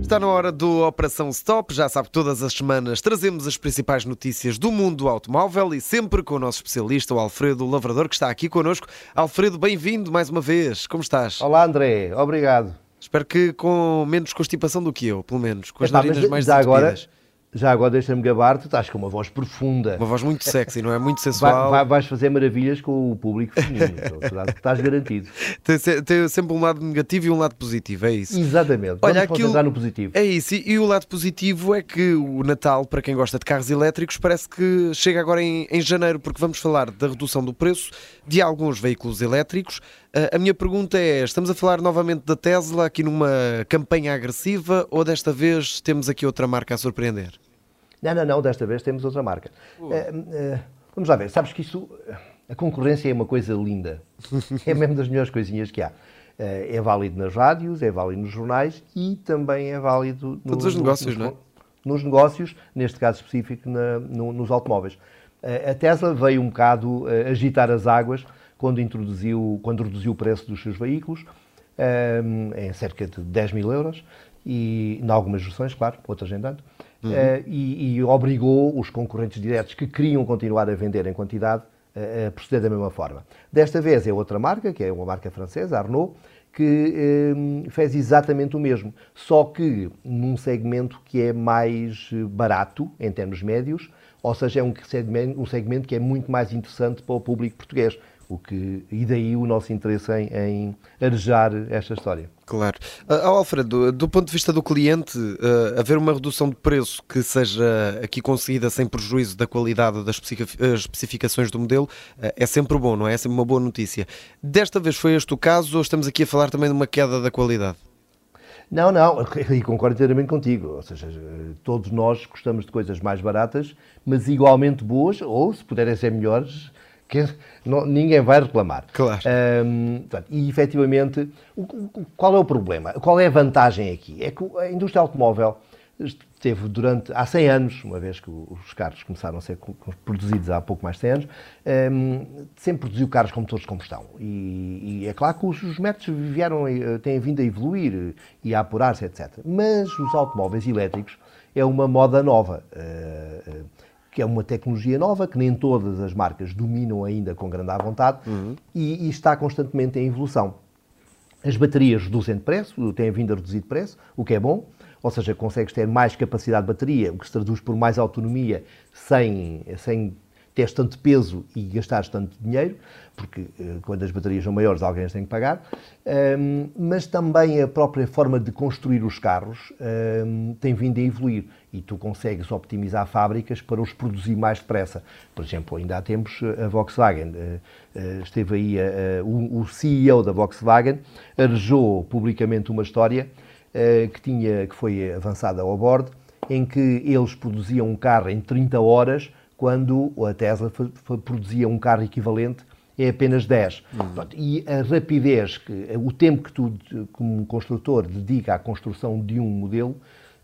Está na hora do Operação Stop. Já sabe que todas as semanas trazemos as principais notícias do mundo automóvel e sempre com o nosso especialista, o Alfredo Lavrador, que está aqui connosco. Alfredo, bem-vindo mais uma vez. Como estás? Olá André, obrigado. Espero que com menos constipação do que eu, pelo menos. Com as Epá, narinas mais já agora. Já agora deixa-me gabar, tu estás com uma voz profunda. Uma voz muito sexy, não é? Muito Vai- sensual. vai- vais fazer maravilhas com o público feminino. então, estás garantido. Tem, tem sempre um lado negativo e um lado positivo, é isso. Exatamente. Olha, Vamos aquilo- no positivo. É isso, e e o lado positivo é que o Natal, para quem gosta de carros elétricos, parece que chega agora em, em janeiro, porque vamos falar da redução do preço de alguns veículos elétricos. Ah, a minha pergunta é: estamos a falar novamente da Tesla aqui numa campanha agressiva ou desta vez temos aqui outra marca a surpreender? Não, não, não, desta vez temos outra marca. Eh, eh, vamos lá ver, sabes que isso, a concorrência é uma coisa linda. É mesmo das melhores coisinhas que há. Eh, é válido nas rádios, é válido nos jornais e também é válido no- Todos os no- negócios, nos, não é? nos negócios, neste caso específico, na- no- nos automóveis. Eh, a Tesla veio um bocado eh, agitar as águas quando introduziu, quando reduziu o preço dos seus veículos eh, em cerca de 10 mil euros e em algumas versões, claro, outras nem tanto, eh, e, e obrigou os concorrentes diretos que queriam continuar a vender em quantidade eh, a proceder da mesma forma. Desta vez é outra marca, que é uma marca francesa, a Renault, que eh, fez exatamente o mesmo, só que num segmento que é mais barato em termos médios, ou seja, é um segmento, um segmento que é muito mais interessante para o público português. O que, e daí o nosso interesse em, em arejar esta história. Claro. Ah, Alfredo, do ponto de vista do cliente, ah, haver uma redução de preço que seja aqui conseguida sem prejuízo da qualidade das especific- especificações do modelo ah, é sempre bom, não é? É sempre uma boa notícia. Desta vez foi este o caso ou estamos aqui a falar também de uma queda da qualidade? Não, não, e concordo inteiramente contigo. Ou seja, todos nós gostamos de coisas mais baratas, mas igualmente boas, ou se puderem ser melhores, que não- ninguém vai reclamar. Claro. Hum, portanto, e efetivamente, o- o- qual é o problema? Qual é a vantagem aqui? É que a indústria automóvel teve durante, há 100 anos, uma vez que os carros começaram a ser produzidos há pouco mais de 100 anos, hum, sempre produziu carros com motores de combustão. E, e é claro que os, os métodos vieram, eh, têm vindo a evoluir e a apurar-se, etc. Mas os automóveis elétricos é uma moda nova. eh, eh, que é uma tecnologia nova que nem todas as marcas dominam ainda com grande à vontade e, e está constantemente em evolução. As baterias reduzem de preço, têm vindo a reduzir de preço, o que é bom, ou seja, consegues ter mais capacidade de bateria, o que se traduz por mais autonomia sem, sem teres tanto peso e gastares tanto dinheiro, porque eh, quando as baterias são maiores alguém as tem que pagar, Ahm, mas também a própria forma de construir os carros ahm, tem vindo a evoluir e tu consegues optimizar fábricas para os produzir mais depressa. Por exemplo, ainda há tempos a Volkswagen, eh, eh, esteve aí eh, eh, o, CEO da Volkswagen, arejou publicamente uma história eh, que, tinha, que foi avançada ao bordo, em que eles produziam um carro em 30 horas, quando a Tesla produzia um carro equivalente em apenas 10. Pronto, e a rapidez, que, o tempo que tu, como construtor, dedica à construção de um modelo,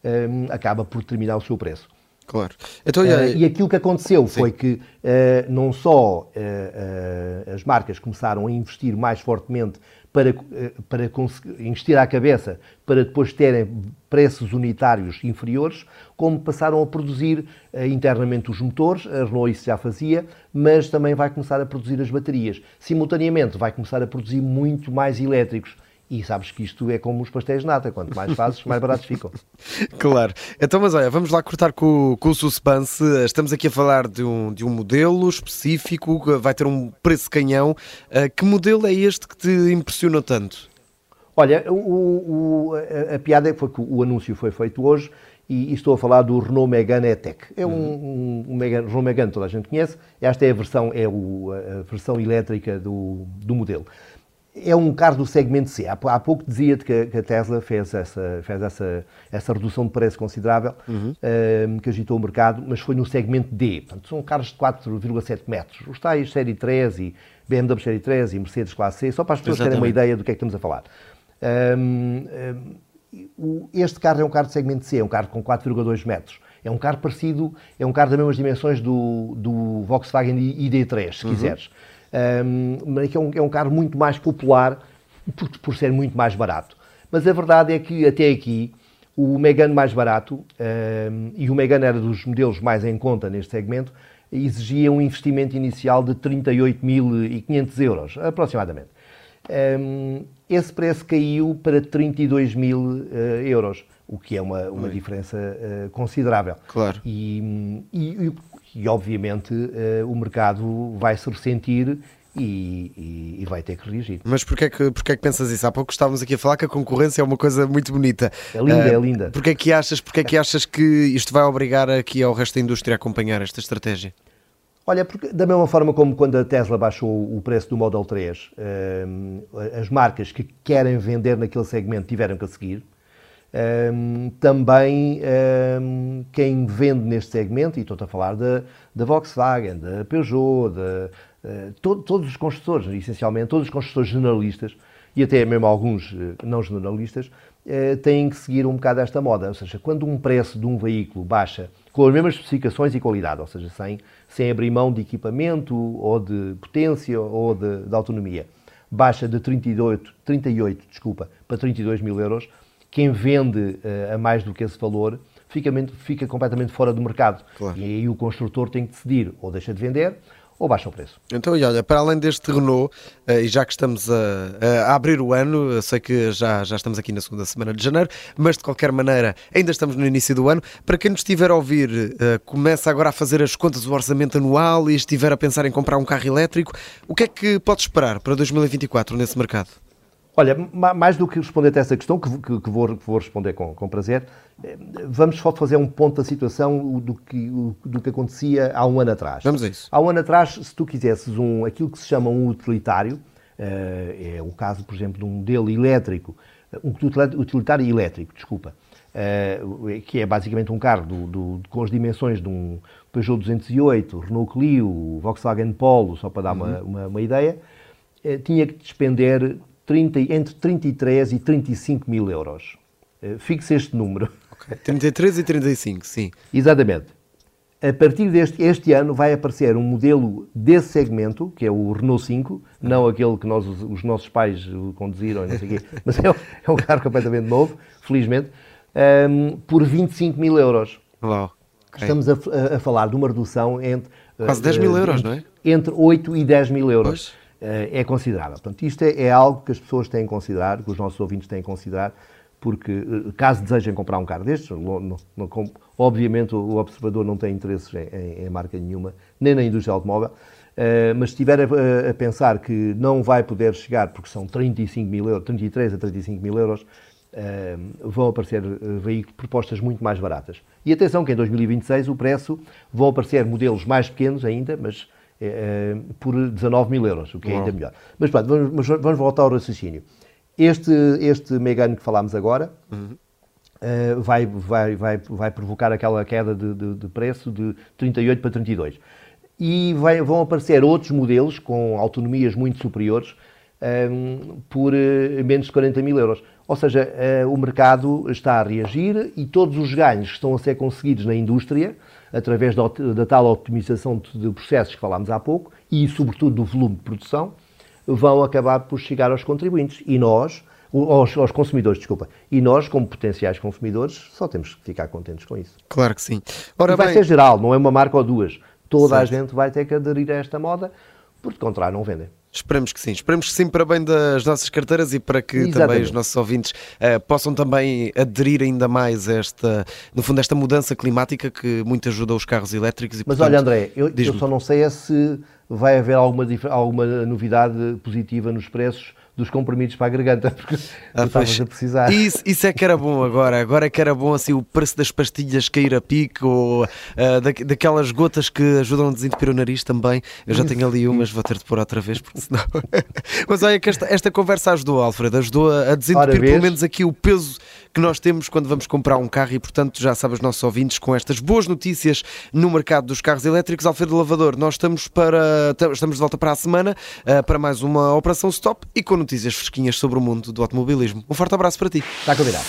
hum, acaba por determinar o seu preço. Claro. Então, olha, e aquilo que aconteceu foi que eh, não só eh, as marcas começaram a investir mais fortemente para, eh, para investir à cabeça para depois terem preços unitários inferiores, como passaram a produzir eh, internamente os motores, a Renault isso já fazia, mas também vai começar a produzir as baterias. Simultaneamente vai começar a produzir muito mais elétricos. E sabes que isto é como os pastéis de nata, quanto mais fazes, mais baratos ficam. Claro. Então, mas olha, vamos lá cortar com, o- com o suspense. Estamos aqui a falar de um, de um modelo específico, vai ter um preço canhão. Ah, que modelo é este que te impressionou tanto? Olha, o- o- a, a piada foi que o anúncio foi feito hoje e, e estou a falar do Renault Megane E-Tech. É um, um, um Megane, Renault Megane toda a gente conhece. Esta é a versão, é o- a versão elétrica do, do modelo. É um carro do segmento C. Há, há pouco dizia-te que, a- que a Tesla fez, essa, fez essa, essa redução de preço considerável ehm, que agitou o mercado, mas foi no segmento D. Portanto, são carros de 4,7 metros. Os tais Série 3 e BMW Série 3 e Mercedes Classe C, só para as pessoas terem uma ideia do que é que estamos a falar. Hum, o- este carro é um carro de segmento C, é um carro com 4,2 metros. É um carro parecido, é um carro das mesmas dimensões do, do Volkswagen ID3, se quiseres. Um, é, um, é um carro muito mais popular por, por ser muito mais barato. Mas a verdade é que até aqui o Megane mais barato, e o Megane era dos modelos mais em conta neste segmento, exigia um investimento inicial de 38.500 euros, aproximadamente. Esse preço caiu para 32 mil uh, euros, o que é uma, uma diferença uh, considerável. Claro. E, e, e obviamente, uh, o mercado vai se ressentir e, e, e, vai ter que reagir. Mas porquê é que, porquê é que pensas isso? Há pouco estávamos aqui a falar que a concorrência é uma coisa muito bonita. É linda, uh, é linda. Porquê é que achas, porquê é que, achas que isto vai obrigar aqui ao resto da indústria a acompanhar esta estratégia? Olha, porque da mesma forma como quando a Tesla baixou o preço do Model 3, as marcas que querem vender naquele segmento tiveram que a seguir. Também quem vende neste segmento, e estou a falar da, da Volkswagen, da Peugeot, de, uh, todo, todos os construtores, essencialmente, todos os construtores generalistas, e até mesmo alguns uh, não generalistas, uh, têm que seguir um bocado esta moda. Ou seja, quando um preço de um veículo baixa com as mesmas especificações e qualidade, ou seja, sem, sem abrir mão de equipamento ou de potência ou de, de autonomia. Baixa de 38, 38 desculpa, para 32 mil euros. Quem vende uh, a mais do que esse valor fica, fica completamente fora do mercado. Claro. E aí o construtor tem que decidir ou deixa de vender ou baixa o preço. Então, e olha, para além deste Renault, eh, e já que estamos a, a, abrir o ano, eu sei que já, já estamos aqui na segunda semana de janeiro, mas de qualquer maneira ainda estamos no início do ano. Para quem nos estiver a ouvir, eh, começa agora a fazer as contas do orçamento anual e estiver a pensar em comprar um carro elétrico, o que é que pode esperar para 2024 nesse mercado? Olha, mais do que responder a essa questão, que, que, que, vou, que vou, responder com, com, prazer, eh, vamos só fazer um ponto da situação do que, do que acontecia há um ano atrás. Vamos a isso. Há um ano atrás, se tu quisesses um, aquilo que se chama um utilitário, é o caso, por exemplo, de um modelo elétrico, um utilitário elétrico, desculpa, que é basicamente um carro do, do, com as dimensões de um Peugeot 208, Renault Clio, Volkswagen Polo, só para dar uhum. uma, uma, uma ideia, tinha que despender 30, entre 33 e 35 mil euros. Eh, fixe este número. Okay. 33 e 35, sim. Exatamente. A partir deste este ano vai aparecer um modelo desse segmento, que é o Renault 5, não aquele que nós, os nossos pais conduziram, não sei quê, mas é, é um carro completamente novo, felizmente, um, ehm, por 25 mil euros. Uau. Okay. Estamos a, a, a, falar de uma redução entre... Quase 10 mil uh, euros, não é? Entre 8 e 10 mil euros. Eh, é considerável. Portanto, isto é, é, algo que as pessoas têm que considerar, que os nossos ouvintes têm que considerar, porque eh, caso desejem comprar um carro destes, não, não, obviamente o observador não tem interesses em, em, marca nenhuma, nem na indústria automóvel, Uh, mas se estiver a, a, pensar que não vai poder chegar, porque são 35 mil euros, 33 a 35 mil euros, vão aparecer veículos, propostas muito mais baratas. E atenção que em 2026 o preço vão aparecer modelos mais pequenos ainda, mas é, é, por 19 mil euros, o que é ainda melhor. Mas pronto, vamos, vamos, voltar ao raciocínio. Este, este Megane que falámos agora uhum. uh, vai, vai, vai, vai provocar aquela queda de, de, de, preço de 38 para 32. E vai, vão aparecer outros modelos com autonomias muito superiores um, ehm, por uh, menos de 40 mil euros. Ou seja, uh, o mercado está a reagir e todos os ganhos que estão a ser conseguidos na indústria através da, da tal optimização de processos que falámos há pouco e, sobretudo, do volume de produção, vão acabar por chegar aos contribuintes. E nós, aos, aos, consumidores, desculpa. E nós, como potenciais consumidores, só temos que ficar contentes com isso. Claro que sim. Ora, e vai bem... ser geral, não é uma marca ou duas. Toda certo. a gente vai ter que aderir a esta moda, porque de contrário não vendem. Esperemos que sim, esperemos que sim para bem das nossas carteiras e para que Exatamente. também os nossos ouvintes uh, possam também aderir ainda mais a esta, no fundo, esta mudança climática que muito ajuda os carros elétricos. E, Mas portanto, olha, André, eu, eu, só não sei é se vai haver alguma, alguma novidade positiva nos preços dos comprimidos para a garganta, porque ah, estavas a precisar. Isso, isso é que era bom agora, agora é que era bom assim o preço das pastilhas cair a pico, ou uh, da, daquelas gotas que ajudam a desentupir o nariz também. Eu já tenho ali umas, vou ter de pôr outra vez, porque senão. Mas olha que esta, esta conversa ajudou, Alfredo, ajudou a, a desentupir pelo menos aqui o peso que nós temos quando vamos comprar um carro e, portanto, já sabem os nossos ouvintes com estas boas notícias no mercado dos carros elétricos. Alfredo Lavador, nós estamos, para, estamos de volta para a semana uh, para mais uma Operação Stop e com notícias fresquinhas sobre o mundo do automobilismo. Um forte abraço para ti. Está combinado.